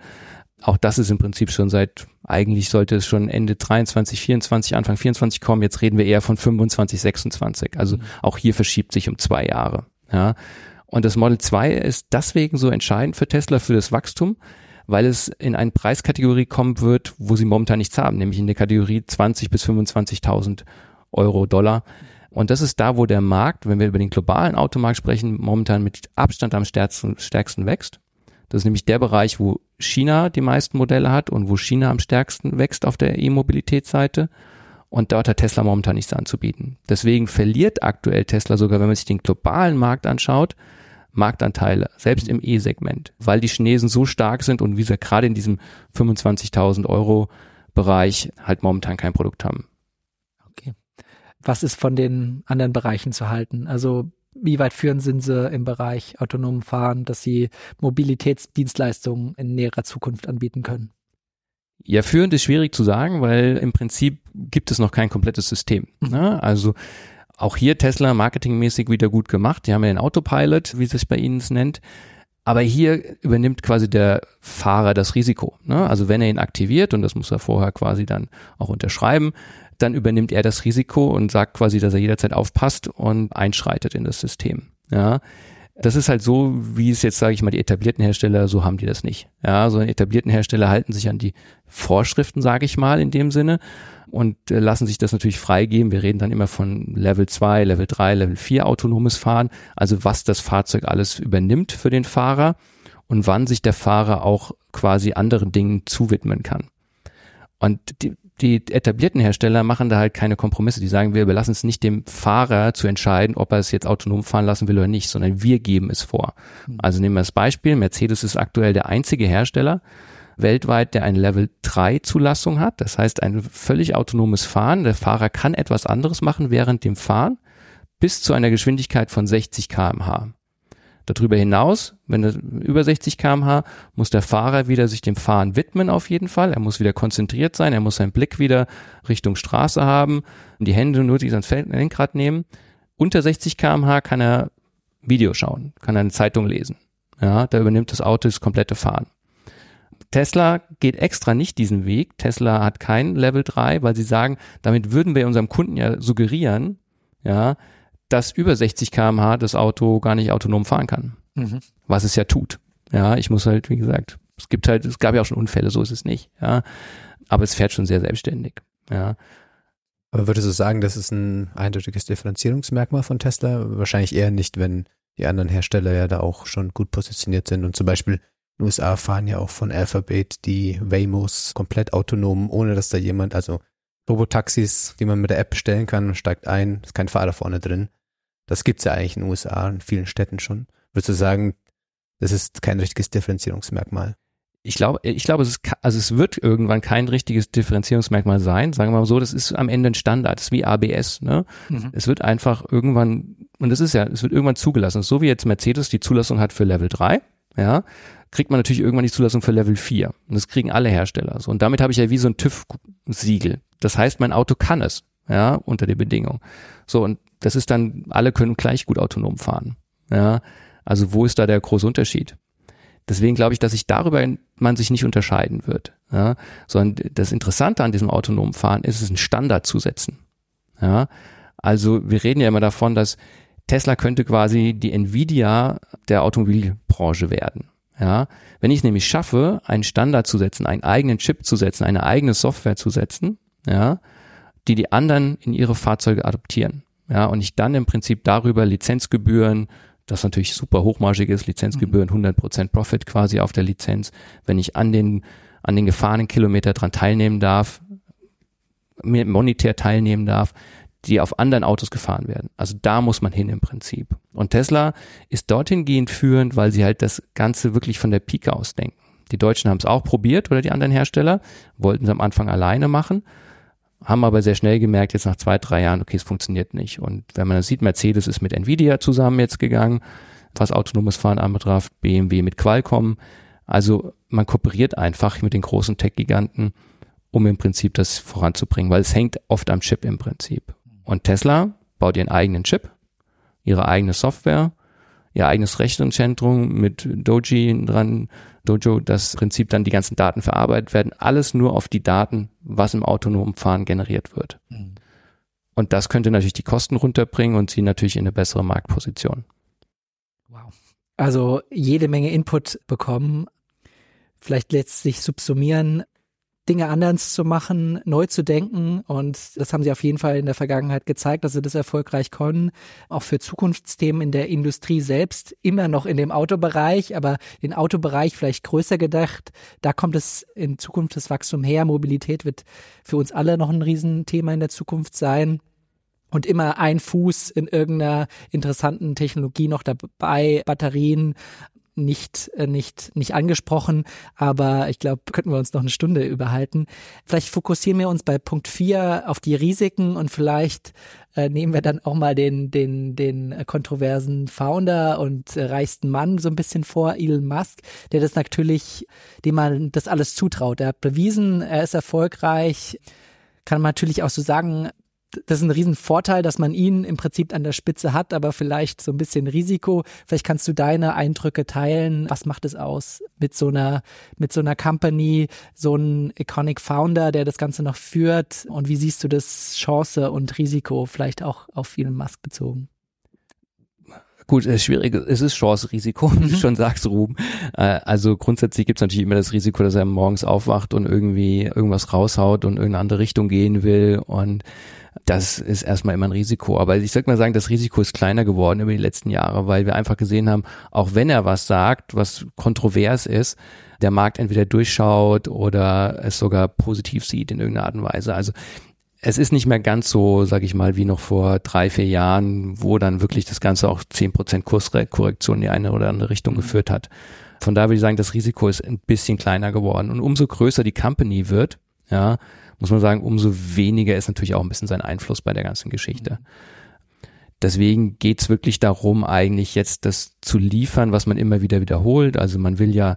Auch das ist im Prinzip schon seit, eigentlich sollte es schon Ende 23, 24, Anfang 24 kommen. Jetzt reden wir eher von 25, 26. Also mhm. auch hier verschiebt sich um zwei Jahre. Ja. Und das Model 2 ist deswegen so entscheidend für Tesla für das Wachstum, weil es in eine Preiskategorie kommen wird, wo sie momentan nichts haben, nämlich in der Kategorie 20 bis 25.000 Euro, Dollar. Und das ist da, wo der Markt, wenn wir über den globalen Automarkt sprechen, momentan mit Abstand am stärksten, stärksten wächst. Das ist nämlich der Bereich, wo China die meisten Modelle hat und wo China am stärksten wächst auf der E-Mobilitätsseite. Und dort hat Tesla momentan nichts anzubieten. Deswegen verliert aktuell Tesla sogar, wenn man sich den globalen Markt anschaut, Marktanteile, selbst im E-Segment, weil die Chinesen so stark sind und wie sie gerade in diesem 25.000 Euro Bereich halt momentan kein Produkt haben. Okay. Was ist von den anderen Bereichen zu halten? Also wie weit führen sind sie im Bereich autonomen Fahren, dass sie Mobilitätsdienstleistungen in näherer Zukunft anbieten können? Ja, führend ist schwierig zu sagen, weil im Prinzip gibt es noch kein komplettes System. Mhm. Ne? Also auch hier Tesla marketingmäßig wieder gut gemacht. Die haben ja den Autopilot, wie es sich bei ihnen nennt. Aber hier übernimmt quasi der Fahrer das Risiko. Ne? Also wenn er ihn aktiviert, und das muss er vorher quasi dann auch unterschreiben, dann übernimmt er das Risiko und sagt quasi, dass er jederzeit aufpasst und einschreitet in das System. Ja. Das ist halt so, wie es jetzt, sage ich mal, die etablierten Hersteller, so haben die das nicht. Ja, so etablierten Hersteller halten sich an die Vorschriften, sage ich mal, in dem Sinne und äh, lassen sich das natürlich freigeben. Wir reden dann immer von Level 2, Level 3, Level 4 autonomes Fahren, also was das Fahrzeug alles übernimmt für den Fahrer und wann sich der Fahrer auch quasi anderen Dingen zuwidmen kann. Und die, die etablierten Hersteller machen da halt keine Kompromisse. Die sagen, wir überlassen es nicht dem Fahrer zu entscheiden, ob er es jetzt autonom fahren lassen will oder nicht, sondern wir geben es vor. Hm. Also nehmen wir das Beispiel. Mercedes ist aktuell der einzige Hersteller weltweit, der eine Level 3 Zulassung hat. Das heißt, ein völlig autonomes Fahren. Der Fahrer kann etwas anderes machen während dem Fahren bis zu einer Geschwindigkeit von 60 kmh. Darüber hinaus, wenn er über 60 kmh, muss der Fahrer wieder sich dem Fahren widmen auf jeden Fall. Er muss wieder konzentriert sein, er muss seinen Blick wieder Richtung Straße haben, die Hände nur ans Lenkrad nehmen. Unter 60 kmh kann er Video schauen, kann er eine Zeitung lesen. Ja, da übernimmt das Auto das komplette Fahren. Tesla geht extra nicht diesen Weg. Tesla hat kein Level 3, weil sie sagen, damit würden wir unserem Kunden ja suggerieren, ja, dass über 60 kmh das Auto gar nicht autonom fahren kann. Mhm. Was es ja tut. Ja, ich muss halt, wie gesagt, Es gibt halt, es gab ja auch schon Unfälle, so ist es nicht, ja. Aber es fährt schon sehr selbstständig, ja. Aber würdest du sagen, das ist ein eindeutiges Differenzierungsmerkmal von Tesla? Wahrscheinlich eher nicht, wenn die anderen Hersteller ja da auch schon gut positioniert sind und zum Beispiel in den USA fahren ja auch von Alphabet die Waymos komplett autonom, ohne dass da jemand, also Robotaxis, die man mit der App bestellen kann, steigt ein, ist kein Fahrer vorne drin. Das gibt's ja eigentlich in den USA, in vielen Städten schon. Würdest du sagen, das ist kein richtiges Differenzierungsmerkmal? Ich glaube, ich glaube, es ist, also es wird irgendwann kein richtiges Differenzierungsmerkmal sein. Sagen wir mal so, das ist am Ende ein Standard, das ist wie ABS. Ne? Mhm. Es wird einfach irgendwann, und das ist ja, es wird irgendwann zugelassen. So wie jetzt Mercedes die Zulassung hat für Level 3, ja, kriegt man natürlich irgendwann die Zulassung für Level 4. Und das kriegen alle Hersteller. So. Und damit habe ich ja wie so ein TÜV-Siegel. Das heißt, mein Auto kann es, ja, unter der Bedingung. So, und das ist dann, alle können gleich gut autonom fahren. Ja, also wo ist da der große Unterschied? Deswegen glaube ich, dass sich darüber man sich nicht unterscheiden wird. Ja, sondern das Interessante an diesem autonomen Fahren ist es, einen Standard zu setzen. Ja, also wir reden ja immer davon, dass Tesla könnte quasi die Nvidia der Automobilbranche werden. Ja, wenn ich es nämlich schaffe, einen Standard zu setzen, einen eigenen Chip zu setzen, eine eigene Software zu setzen, ja, die die anderen in ihre Fahrzeuge adoptieren. Ja, und ich dann im Prinzip darüber Lizenzgebühren, das natürlich super hochmargig ist, Lizenzgebühren, 100% mhm. Profit quasi auf der Lizenz, wenn ich an den, an den gefahrenen Kilometer dran teilnehmen darf, monetär teilnehmen darf, die auf anderen Autos gefahren werden. Also da muss man hin im Prinzip. Und Tesla ist dorthin gehend führend, weil sie halt das Ganze wirklich von der Pike aus denken. Die Deutschen haben es auch probiert oder die anderen Hersteller, wollten es am Anfang alleine machen, haben aber sehr schnell gemerkt, jetzt nach zwei, drei Jahren, okay, es funktioniert nicht. Und wenn man das sieht, Mercedes ist mit Nvidia zusammen jetzt gegangen, was autonomes Fahren anbetrifft, BMW mit Qualcomm. Also man kooperiert einfach mit den großen Tech-Giganten, um im Prinzip das voranzubringen, weil es hängt oft am Chip im Prinzip. Und Tesla baut ihren eigenen Chip, ihre eigene Software, ihr eigenes Rechenzentrum mit Doji dran, Dojo, das Prinzip dann die ganzen Daten verarbeitet werden, alles nur auf die Daten, was im autonomen Fahren generiert wird. Mhm. Und das könnte natürlich die Kosten runterbringen und sie natürlich in eine bessere Marktposition. Wow. Also jede Menge Input bekommen. Vielleicht lässt sich subsumieren, Dinge anders zu machen, neu zu denken. Und das haben sie auf jeden Fall in der Vergangenheit gezeigt, dass sie das erfolgreich können. Auch für Zukunftsthemen in der Industrie selbst, immer noch in dem Autobereich, aber den Autobereich vielleicht größer gedacht. Da kommt es in Zukunft das Wachstum her. Mobilität wird für uns alle noch ein Riesenthema in der Zukunft sein und immer ein Fuß in irgendeiner interessanten Technologie noch dabei, Batterien, nicht, äh, nicht, nicht angesprochen, aber ich glaube, könnten wir uns noch eine Stunde überhalten. Vielleicht fokussieren wir uns bei Punkt 4 auf die Risiken und vielleicht äh, nehmen wir dann auch mal den, den, den kontroversen Founder und äh, reichsten Mann so ein bisschen vor, Elon Musk, der das natürlich, dem man das alles zutraut. Er hat bewiesen, er ist erfolgreich, kann man natürlich auch so sagen, das ist ein Riesenvorteil, dass man ihn im Prinzip an der Spitze hat, aber vielleicht so ein bisschen Risiko. Vielleicht kannst du deine Eindrücke teilen. Was macht es aus mit so einer, mit so einer Company, so ein Iconic Founder, der das Ganze noch führt? Und wie siehst du das Chance und Risiko vielleicht auch auf Elon Musk bezogen? Gut, es ist schwierig, es ist Chance-Risiko, wie du mhm. schon sagst, Ruben. Äh, also grundsätzlich gibt es natürlich immer das Risiko, dass er morgens aufwacht und irgendwie irgendwas raushaut und irgendeine andere Richtung gehen will und das ist erstmal immer ein Risiko. Aber ich sag mal sagen, das Risiko ist kleiner geworden über die letzten Jahre, weil wir einfach gesehen haben, auch wenn er was sagt, was kontrovers ist, der Markt entweder durchschaut oder es sogar positiv sieht in irgendeiner Art und Weise. Also es ist nicht mehr ganz so, sag ich mal, wie noch vor drei, vier Jahren, wo dann wirklich das Ganze auch zehn Prozent Kurskorrektion in die eine oder andere Richtung mhm. geführt hat. Von daher würde ich sagen, das Risiko ist ein bisschen kleiner geworden. Und umso größer die Company wird, ja, muss man sagen, umso weniger ist natürlich auch ein bisschen sein Einfluss bei der ganzen Geschichte. Deswegen geht's wirklich darum, eigentlich jetzt das zu liefern, was man immer wieder wiederholt. Also man will ja,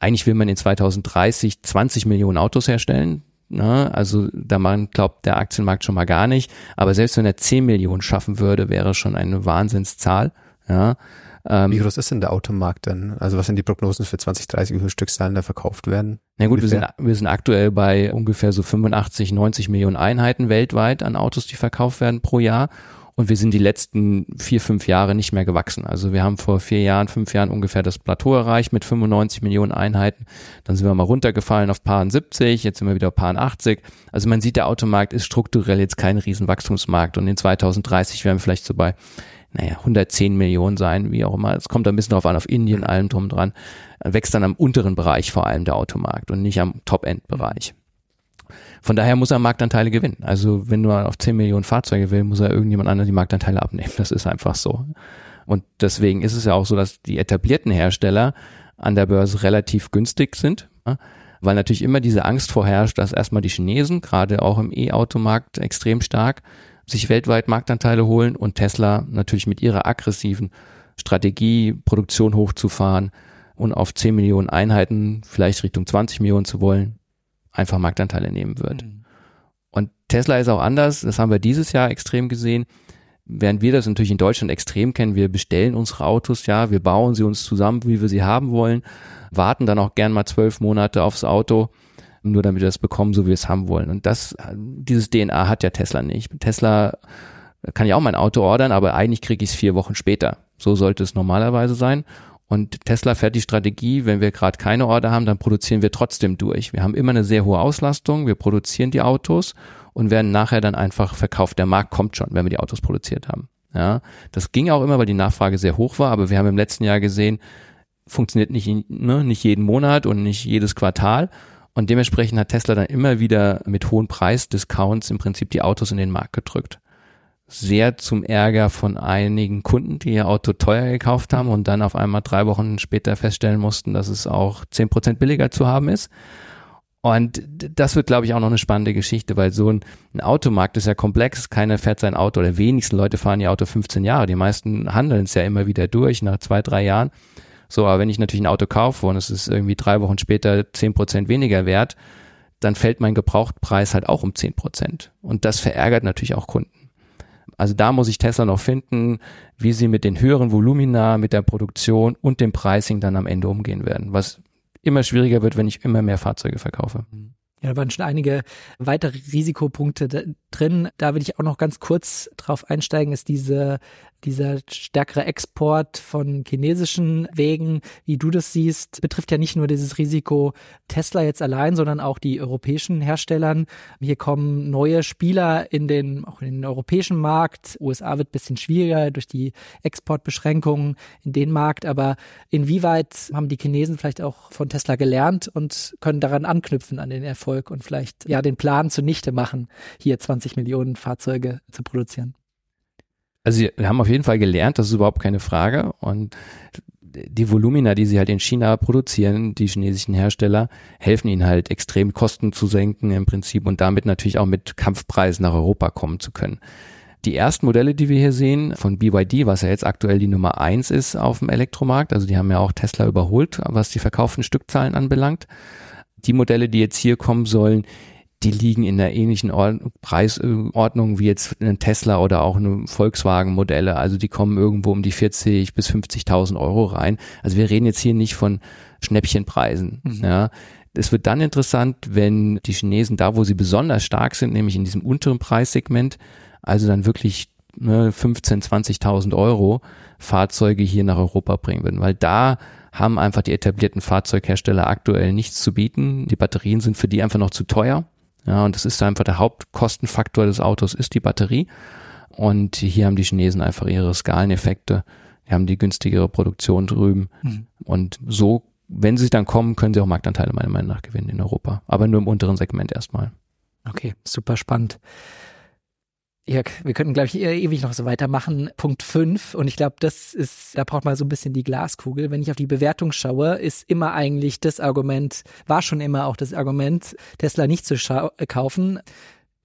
eigentlich will man in 2030 20 Millionen Autos herstellen. Ne? Also da man glaubt der Aktienmarkt schon mal gar nicht. Aber selbst wenn er 10 Millionen schaffen würde, wäre schon eine Wahnsinnszahl. Ja. Ähm, Wie groß ist denn der Automarkt denn? Also was sind die Prognosen für 2030, wie viele Stückzahlen da verkauft werden? Na gut, wir sind, wir sind aktuell bei ungefähr so 85, 90 Millionen Einheiten weltweit an Autos, die verkauft werden pro Jahr. Und wir sind die letzten vier, fünf Jahre nicht mehr gewachsen. Also wir haben vor vier Jahren, fünf Jahren ungefähr das Plateau erreicht mit 95 Millionen Einheiten. Dann sind wir mal runtergefallen auf Paar 70, jetzt sind wir wieder auf Paar 80. Also man sieht, der Automarkt ist strukturell jetzt kein Riesenwachstumsmarkt. Und in 2030 werden wir vielleicht so bei naja, 110 Millionen sein, wie auch immer. Es kommt ein bisschen darauf an, auf Indien, allem drum dran. Wächst dann am unteren Bereich vor allem der Automarkt und nicht am Top-End-Bereich. Von daher muss er Marktanteile gewinnen. Also wenn du auf 10 Millionen Fahrzeuge will, muss er irgendjemand anderen die Marktanteile abnehmen. Das ist einfach so. Und deswegen ist es ja auch so, dass die etablierten Hersteller an der Börse relativ günstig sind, weil natürlich immer diese Angst vorherrscht, dass erstmal die Chinesen, gerade auch im E-Automarkt extrem stark, sich weltweit Marktanteile holen und Tesla natürlich mit ihrer aggressiven Strategie, Produktion hochzufahren und auf 10 Millionen Einheiten, vielleicht Richtung 20 Millionen zu wollen, einfach Marktanteile nehmen wird. Mhm. Und Tesla ist auch anders, das haben wir dieses Jahr extrem gesehen. Während wir das natürlich in Deutschland extrem kennen, wir bestellen unsere Autos, ja, wir bauen sie uns zusammen, wie wir sie haben wollen, warten dann auch gern mal zwölf Monate aufs Auto, nur damit wir das bekommen, so wie wir es haben wollen. Und das, dieses DNA hat ja Tesla nicht. Tesla kann ja auch mein Auto ordern, aber eigentlich kriege ich es vier Wochen später. So sollte es normalerweise sein. Und Tesla fährt die Strategie, wenn wir gerade keine Order haben, dann produzieren wir trotzdem durch. Wir haben immer eine sehr hohe Auslastung, wir produzieren die Autos und werden nachher dann einfach verkauft. Der Markt kommt schon, wenn wir die Autos produziert haben. Ja, das ging auch immer, weil die Nachfrage sehr hoch war, aber wir haben im letzten Jahr gesehen, funktioniert nicht, ne, nicht jeden Monat und nicht jedes Quartal. Und dementsprechend hat Tesla dann immer wieder mit hohen Preisdiscounts im Prinzip die Autos in den Markt gedrückt sehr zum Ärger von einigen Kunden, die ihr Auto teuer gekauft haben und dann auf einmal drei Wochen später feststellen mussten, dass es auch zehn Prozent billiger zu haben ist. Und das wird, glaube ich, auch noch eine spannende Geschichte, weil so ein, ein, Automarkt ist ja komplex. Keiner fährt sein Auto oder wenigsten Leute fahren ihr Auto 15 Jahre. Die meisten handeln es ja immer wieder durch nach zwei, drei Jahren. So, aber wenn ich natürlich ein Auto kaufe und es ist irgendwie drei Wochen später zehn Prozent weniger wert, dann fällt mein Gebrauchtpreis halt auch um zehn Prozent. Und das verärgert natürlich auch Kunden. Also da muss ich Tesla noch finden, wie sie mit den höheren Volumina, mit der Produktion und dem Pricing dann am Ende umgehen werden, was immer schwieriger wird, wenn ich immer mehr Fahrzeuge verkaufe. Ja, da waren schon einige weitere Risikopunkte drin. Da will ich auch noch ganz kurz drauf einsteigen, ist diese dieser stärkere Export von chinesischen Wegen, wie du das siehst, betrifft ja nicht nur dieses Risiko Tesla jetzt allein, sondern auch die europäischen Herstellern. Hier kommen neue Spieler in den, auch in den europäischen Markt. USA wird bisschen schwieriger durch die Exportbeschränkungen in den Markt. Aber inwieweit haben die Chinesen vielleicht auch von Tesla gelernt und können daran anknüpfen an den Erfolg und vielleicht ja den Plan zunichte machen, hier 20 Millionen Fahrzeuge zu produzieren? Also wir haben auf jeden Fall gelernt, das ist überhaupt keine Frage. Und die Volumina, die sie halt in China produzieren, die chinesischen Hersteller, helfen ihnen halt extrem Kosten zu senken im Prinzip und damit natürlich auch mit Kampfpreisen nach Europa kommen zu können. Die ersten Modelle, die wir hier sehen, von BYD, was ja jetzt aktuell die Nummer eins ist auf dem Elektromarkt, also die haben ja auch Tesla überholt, was die verkauften Stückzahlen anbelangt. Die Modelle, die jetzt hier kommen sollen, die liegen in einer ähnlichen Ordnung, Preisordnung wie jetzt ein Tesla oder auch eine Volkswagen-Modelle. Also die kommen irgendwo um die 40 bis 50.000 Euro rein. Also wir reden jetzt hier nicht von Schnäppchenpreisen. Mhm. Ja. Es wird dann interessant, wenn die Chinesen da, wo sie besonders stark sind, nämlich in diesem unteren Preissegment, also dann wirklich ne, 15, 20.000 Euro Fahrzeuge hier nach Europa bringen würden, weil da haben einfach die etablierten Fahrzeughersteller aktuell nichts zu bieten. Die Batterien sind für die einfach noch zu teuer. Ja, und das ist einfach der Hauptkostenfaktor des Autos, ist die Batterie. Und hier haben die Chinesen einfach ihre Skaleneffekte. Die haben die günstigere Produktion drüben. Mhm. Und so, wenn sie dann kommen, können sie auch Marktanteile meiner Meinung nach gewinnen in Europa. Aber nur im unteren Segment erstmal. Okay, super spannend. Ja, wir könnten, glaube ich, ewig noch so weitermachen. Punkt 5. Und ich glaube, das ist, da braucht man so ein bisschen die Glaskugel. Wenn ich auf die Bewertung schaue, ist immer eigentlich das Argument, war schon immer auch das Argument, Tesla nicht zu kaufen.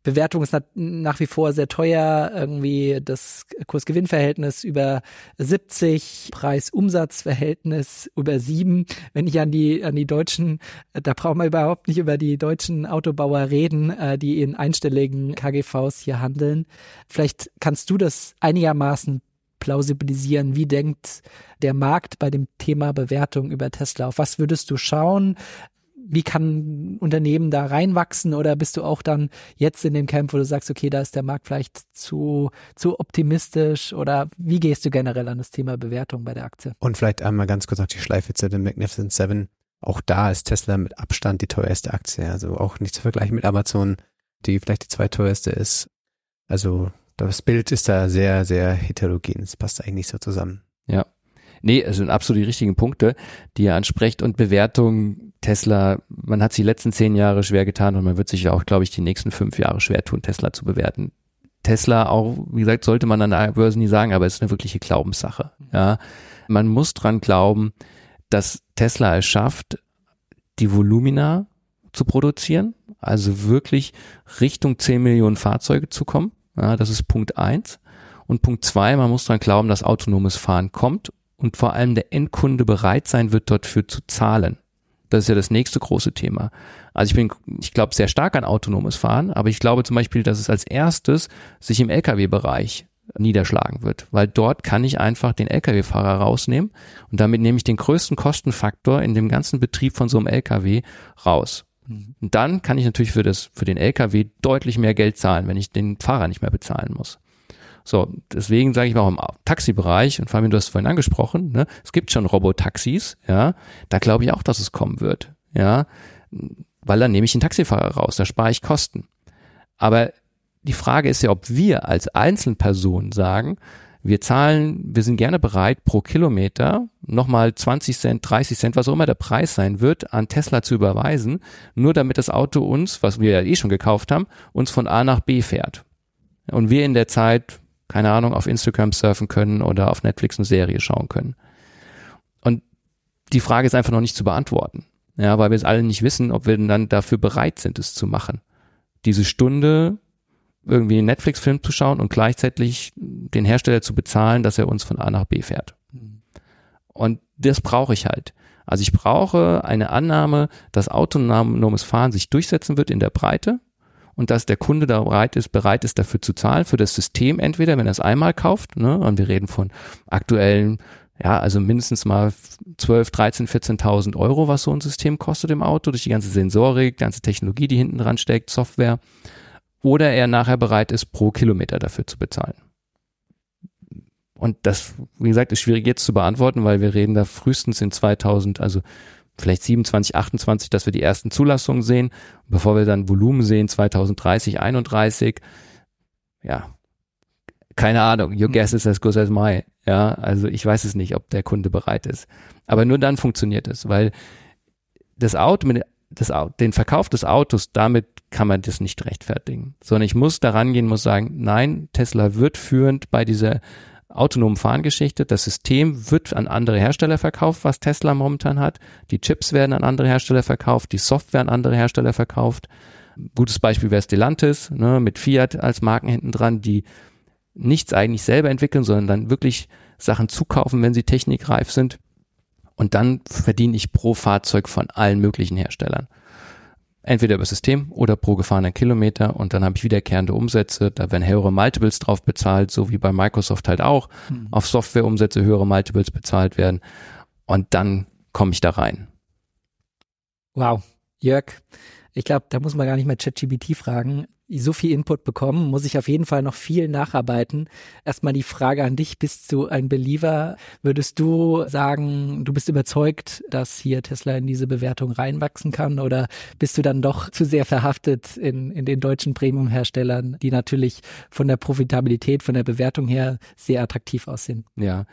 Bewertung ist nach wie vor sehr teuer, irgendwie das Kurs-Gewinn-Verhältnis über 70, Preis-Umsatz-Verhältnis über 7. Wenn ich an die, an die deutschen, da braucht man überhaupt nicht über die deutschen Autobauer reden, äh, die in einstelligen KGVs hier handeln. Vielleicht kannst du das einigermaßen plausibilisieren. Wie denkt der Markt bei dem Thema Bewertung über Tesla? Auf was würdest du schauen? Wie kann ein Unternehmen da reinwachsen oder bist du auch dann jetzt in dem Camp, wo du sagst, okay, da ist der Markt vielleicht zu, zu optimistisch oder wie gehst du generell an das Thema Bewertung bei der Aktie? Und vielleicht einmal ganz kurz noch die Schleife zu dem Magnificent Seven. Auch da ist Tesla mit Abstand die teuerste Aktie. Also auch nicht zu vergleichen mit Amazon, die vielleicht die zweiteuerste ist. Also das Bild ist da sehr, sehr heterogen. Es passt eigentlich nicht so zusammen. Ja. Nee, es sind absolut die richtigen Punkte, die ihr ansprecht und Bewertung Tesla, man hat sich die letzten zehn Jahre schwer getan und man wird sich auch, glaube ich, die nächsten fünf Jahre schwer tun, Tesla zu bewerten. Tesla auch, wie gesagt, sollte man an der Börse nie sagen, aber es ist eine wirkliche Glaubenssache. Ja, man muss dran glauben, dass Tesla es schafft, die Volumina zu produzieren, also wirklich Richtung 10 Millionen Fahrzeuge zu kommen. Ja, das ist Punkt eins. Und Punkt zwei, man muss dran glauben, dass autonomes Fahren kommt und vor allem der Endkunde bereit sein wird, dafür zu zahlen. Das ist ja das nächste große Thema. Also ich bin, ich glaube sehr stark an autonomes Fahren, aber ich glaube zum Beispiel, dass es als erstes sich im Lkw-Bereich niederschlagen wird, weil dort kann ich einfach den Lkw-Fahrer rausnehmen und damit nehme ich den größten Kostenfaktor in dem ganzen Betrieb von so einem Lkw raus. Mhm. Und dann kann ich natürlich für das, für den Lkw deutlich mehr Geld zahlen, wenn ich den Fahrer nicht mehr bezahlen muss. So, deswegen sage ich mal auch im Taxibereich, und Fabian, du hast es vorhin angesprochen, ne, es gibt schon Robotaxis, ja, da glaube ich auch, dass es kommen wird, ja, weil dann nehme ich den Taxifahrer raus, da spare ich Kosten. Aber die Frage ist ja, ob wir als Einzelperson sagen, wir zahlen, wir sind gerne bereit, pro Kilometer nochmal 20 Cent, 30 Cent, was auch immer der Preis sein wird, an Tesla zu überweisen, nur damit das Auto uns, was wir ja eh schon gekauft haben, uns von A nach B fährt. Und wir in der Zeit keine Ahnung, auf Instagram surfen können oder auf Netflix eine Serie schauen können. Und die Frage ist einfach noch nicht zu beantworten. Ja, weil wir es alle nicht wissen, ob wir dann dafür bereit sind, es zu machen. Diese Stunde irgendwie einen Netflix-Film zu schauen und gleichzeitig den Hersteller zu bezahlen, dass er uns von A nach B fährt. Und das brauche ich halt. Also ich brauche eine Annahme, dass autonomes Fahren sich durchsetzen wird in der Breite und dass der Kunde da bereit ist, bereit ist, dafür zu zahlen, für das System entweder, wenn er es einmal kauft, ne, und wir reden von aktuellen, ja, also mindestens mal 12, 13, 14.000 Euro, was so ein System kostet im Auto, durch die ganze Sensorik, ganze Technologie, die hinten dran steckt, Software, oder er nachher bereit ist, pro Kilometer dafür zu bezahlen. Und das, wie gesagt, ist schwierig jetzt zu beantworten, weil wir reden da frühestens in 2000, also vielleicht 27, 28, dass wir die ersten Zulassungen sehen, bevor wir dann Volumen sehen 2030, 31. Ja, keine Ahnung. Your guess is as good as mine. Ja, also ich weiß es nicht, ob der Kunde bereit ist. Aber nur dann funktioniert es, weil das Auto mit das, den Verkauf des Autos, damit kann man das nicht rechtfertigen, sondern ich muss daran gehen, muss sagen, nein, Tesla wird führend bei dieser autonomen Fahrengeschichte. Das System wird an andere Hersteller verkauft, was Tesla momentan hat. Die Chips werden an andere Hersteller verkauft, die Software an andere Hersteller verkauft. Gutes Beispiel wäre Stellantis, ne, mit Fiat als Marken hinten dran, die nichts eigentlich selber entwickeln, sondern dann wirklich Sachen zukaufen, wenn sie technikreif sind. Und dann verdiene ich pro Fahrzeug von allen möglichen Herstellern entweder über System oder pro gefahrenen Kilometer und dann habe ich wiederkehrende Umsätze, da werden höhere Multiples drauf bezahlt, so wie bei Microsoft halt auch, mhm. auf Softwareumsätze höhere Multiples bezahlt werden und dann komme ich da rein. Wow, Jörg, ich glaube, da muss man gar nicht mehr ChatGBT fragen so viel Input bekommen, muss ich auf jeden Fall noch viel nacharbeiten. Erstmal die Frage an dich, bist du ein Believer? Würdest du sagen, du bist überzeugt, dass hier Tesla in diese Bewertung reinwachsen kann oder bist du dann doch zu sehr verhaftet in, in den deutschen Premium-Herstellern, die natürlich von der Profitabilität, von der Bewertung her sehr attraktiv aussehen? Ja,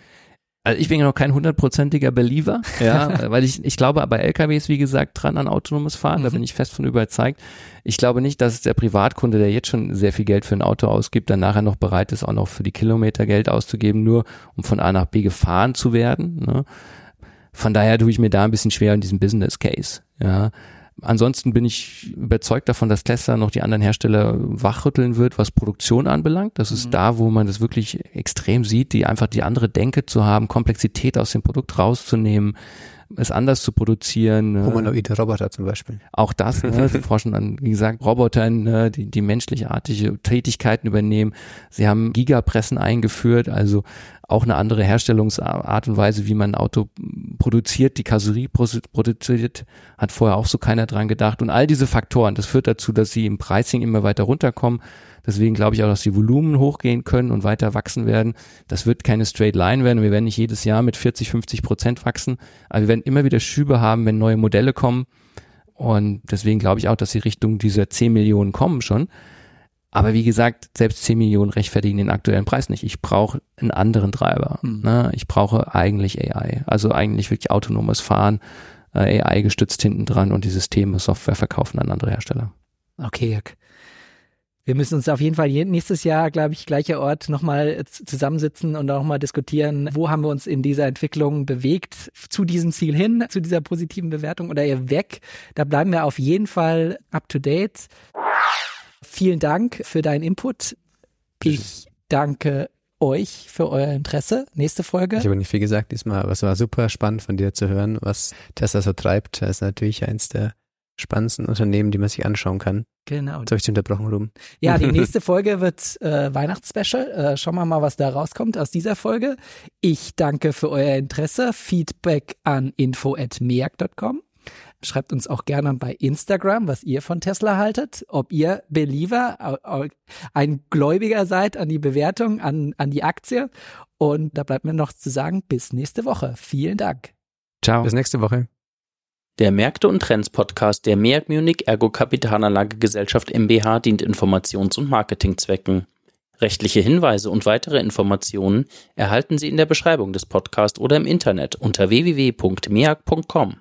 also ich bin ja noch kein hundertprozentiger Believer, ja, weil ich, ich glaube bei LKWs, wie gesagt, dran an autonomes Fahren, mhm. da bin ich fest von überzeugt. Ich glaube nicht, dass der Privatkunde, der jetzt schon sehr viel Geld für ein Auto ausgibt, dann nachher noch bereit ist, auch noch für die Kilometer Geld auszugeben, nur um von A nach B gefahren zu werden. Ne? Von daher tue ich mir da ein bisschen schwer in diesem Business Case, ja. Ansonsten bin ich überzeugt davon, dass Tesla noch die anderen Hersteller wachrütteln wird, was Produktion anbelangt. Das ist mhm. da, wo man das wirklich extrem sieht, die einfach die andere Denke zu haben, Komplexität aus dem Produkt rauszunehmen, es anders zu produzieren. Ne? Humanoide Roboter zum Beispiel. Auch das, ne? sie forschen an, wie gesagt, Robotern, ne? die, die menschlichartige Tätigkeiten übernehmen. Sie haben Gigapressen eingeführt, also auch eine andere Herstellungsart und Weise, wie man ein Auto produziert, die Kasserie produziert, hat vorher auch so keiner dran gedacht. Und all diese Faktoren, das führt dazu, dass sie im Pricing immer weiter runterkommen. Deswegen glaube ich auch, dass die Volumen hochgehen können und weiter wachsen werden. Das wird keine Straight Line werden. Wir werden nicht jedes Jahr mit 40, 50 Prozent wachsen, aber wir werden immer wieder Schübe haben, wenn neue Modelle kommen. Und deswegen glaube ich auch, dass sie Richtung dieser 10 Millionen kommen schon. Aber wie gesagt, selbst 10 Millionen rechtfertigen den aktuellen Preis nicht. Ich brauche einen anderen Treiber. Hm. Ne? Ich brauche eigentlich AI. Also eigentlich wirklich autonomes Fahren, äh, AI gestützt hinten dran und die Systeme, Software verkaufen an andere Hersteller. Okay, wir müssen uns auf jeden Fall nächstes Jahr, glaube ich, gleicher Ort nochmal zusammensitzen und nochmal diskutieren, wo haben wir uns in dieser Entwicklung bewegt, zu diesem Ziel hin, zu dieser positiven Bewertung oder eher weg. Da bleiben wir auf jeden Fall up to date. Vielen Dank für deinen Input. Ich danke euch für euer Interesse. Nächste Folge. Ich habe nicht viel gesagt diesmal, aber es war super spannend von dir zu hören, was Tesla so treibt. Das ist natürlich eins der spannendsten Unternehmen, die man sich anschauen kann. Genau. Jetzt habe ich dich unterbrochen, Ruben. Ja, die nächste Folge wird äh, Weihnachtsspecial. Äh, schauen wir mal, was da rauskommt aus dieser Folge. Ich danke für euer Interesse. Feedback an info@merk.com. Schreibt uns auch gerne bei Instagram, was ihr von Tesla haltet, ob ihr Believer, ein Gläubiger seid an die Bewertung, an, an die Aktie. Und da bleibt mir noch zu sagen, bis nächste Woche. Vielen Dank. Ciao. Bis nächste Woche. Der Märkte und Trends Podcast der MEAG Munich Ergo Kapitalanlage Gesellschaft MBH dient Informations- und Marketingzwecken. Rechtliche Hinweise und weitere Informationen erhalten Sie in der Beschreibung des Podcasts oder im Internet unter www.meag.com.